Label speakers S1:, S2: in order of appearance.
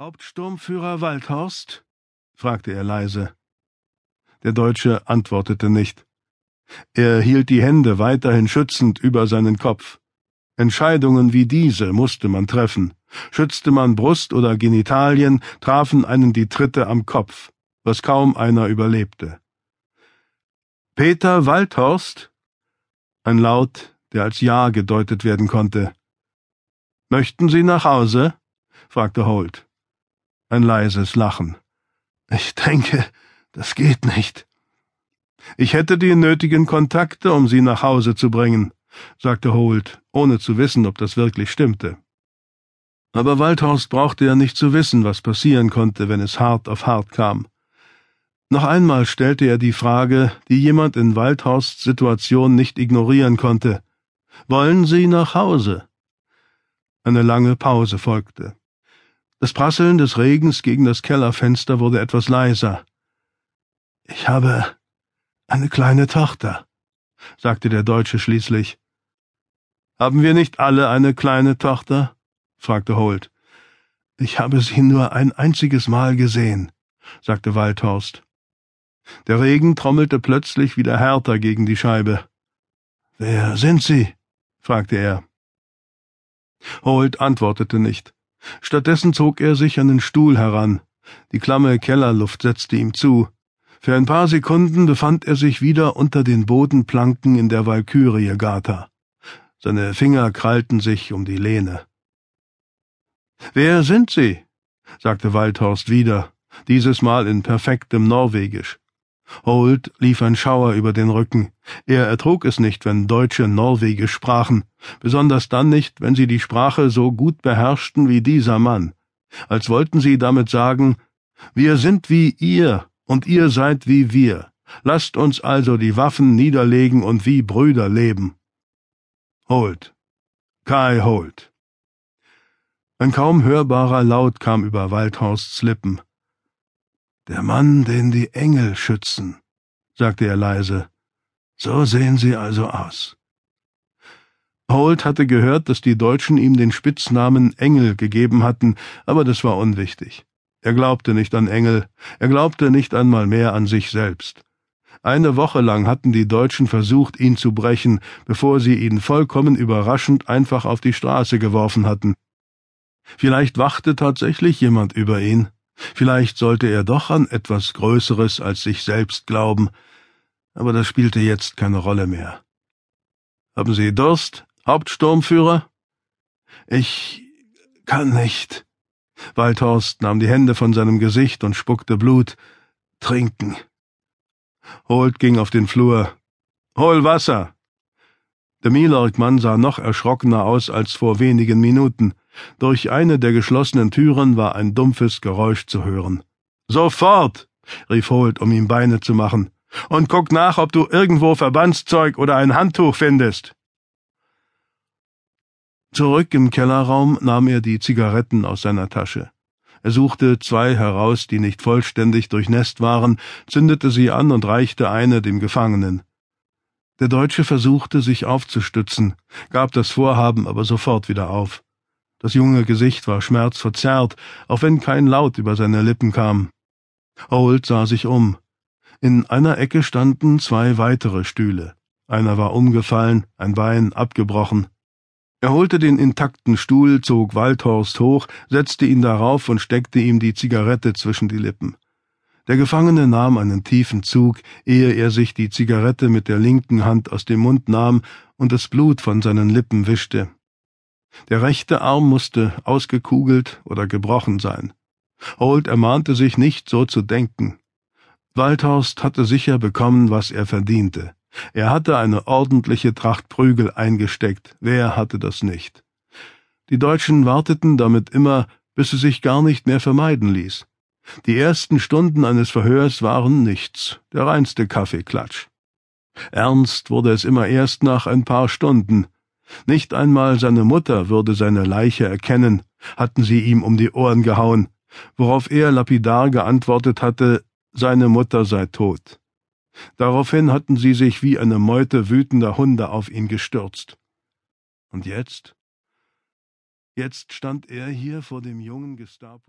S1: Hauptsturmführer Waldhorst? fragte er leise. Der Deutsche antwortete nicht. Er hielt die Hände weiterhin schützend über seinen Kopf. Entscheidungen wie diese musste man treffen. Schützte man Brust oder Genitalien, trafen einen die Tritte am Kopf, was kaum einer überlebte. Peter Waldhorst? Ein Laut, der als Ja gedeutet werden konnte. Möchten Sie nach Hause? fragte Holt. Ein leises Lachen. Ich denke, das geht nicht. Ich hätte die nötigen Kontakte, um Sie nach Hause zu bringen, sagte Holt, ohne zu wissen, ob das wirklich stimmte. Aber Waldhorst brauchte ja nicht zu wissen, was passieren konnte, wenn es hart auf hart kam. Noch einmal stellte er die Frage, die jemand in Waldhorsts Situation nicht ignorieren konnte. Wollen Sie nach Hause? Eine lange Pause folgte. Das Prasseln des Regens gegen das Kellerfenster wurde etwas leiser. Ich habe eine kleine Tochter, sagte der Deutsche schließlich. Haben wir nicht alle eine kleine Tochter? fragte Holt. Ich habe sie nur ein einziges Mal gesehen, sagte Waldhorst. Der Regen trommelte plötzlich wieder härter gegen die Scheibe. Wer sind Sie? fragte er. Holt antwortete nicht. Stattdessen zog er sich an den Stuhl heran. Die klamme Kellerluft setzte ihm zu. Für ein paar Sekunden befand er sich wieder unter den Bodenplanken in der Walkürie-Gata. Seine Finger krallten sich um die Lehne. Wer sind Sie? sagte Waldhorst wieder, dieses Mal in perfektem Norwegisch. Holt lief ein Schauer über den Rücken. Er ertrug es nicht, wenn Deutsche Norwegisch sprachen, besonders dann nicht, wenn sie die Sprache so gut beherrschten wie dieser Mann, als wollten sie damit sagen, wir sind wie ihr, und ihr seid wie wir. Lasst uns also die Waffen niederlegen und wie Brüder leben. Holt. Kai Holt. Ein kaum hörbarer Laut kam über Waldhorsts Lippen. Der Mann, den die Engel schützen, sagte er leise. So sehen Sie also aus. Holt hatte gehört, dass die Deutschen ihm den Spitznamen Engel gegeben hatten, aber das war unwichtig. Er glaubte nicht an Engel, er glaubte nicht einmal mehr an sich selbst. Eine Woche lang hatten die Deutschen versucht, ihn zu brechen, bevor sie ihn vollkommen überraschend einfach auf die Straße geworfen hatten. Vielleicht wachte tatsächlich jemand über ihn. Vielleicht sollte er doch an etwas Größeres als sich selbst glauben, aber das spielte jetzt keine Rolle mehr. Haben Sie Durst, Hauptsturmführer? Ich kann nicht. Waldhorst nahm die Hände von seinem Gesicht und spuckte Blut. Trinken. Holt ging auf den Flur. Hol Wasser. Der Milorg-Mann sah noch erschrockener aus als vor wenigen Minuten. Durch eine der geschlossenen Türen war ein dumpfes Geräusch zu hören. Sofort! rief Holt, um ihm Beine zu machen. Und guck nach, ob du irgendwo Verbandszeug oder ein Handtuch findest. Zurück im Kellerraum nahm er die Zigaretten aus seiner Tasche. Er suchte zwei heraus, die nicht vollständig durchnässt waren, zündete sie an und reichte eine dem Gefangenen. Der Deutsche versuchte, sich aufzustützen, gab das Vorhaben aber sofort wieder auf. Das junge Gesicht war schmerzverzerrt, auch wenn kein Laut über seine Lippen kam. Holt sah sich um. In einer Ecke standen zwei weitere Stühle. Einer war umgefallen, ein Bein abgebrochen. Er holte den intakten Stuhl, zog Waldhorst hoch, setzte ihn darauf und steckte ihm die Zigarette zwischen die Lippen. Der Gefangene nahm einen tiefen Zug, ehe er sich die Zigarette mit der linken Hand aus dem Mund nahm und das Blut von seinen Lippen wischte. Der rechte Arm musste ausgekugelt oder gebrochen sein. Holt ermahnte sich nicht, so zu denken. Waldhorst hatte sicher bekommen, was er verdiente. Er hatte eine ordentliche Tracht Prügel eingesteckt. Wer hatte das nicht? Die Deutschen warteten damit immer, bis es sich gar nicht mehr vermeiden ließ. Die ersten Stunden eines Verhörs waren nichts, der reinste Kaffeeklatsch. Ernst wurde es immer erst nach ein paar Stunden, nicht einmal seine Mutter würde seine Leiche erkennen, hatten sie ihm um die Ohren gehauen, worauf er lapidar geantwortet hatte, seine Mutter sei tot. Daraufhin hatten sie sich wie eine Meute wütender Hunde auf ihn gestürzt. Und jetzt? Jetzt stand er hier vor dem jungen Gestapo.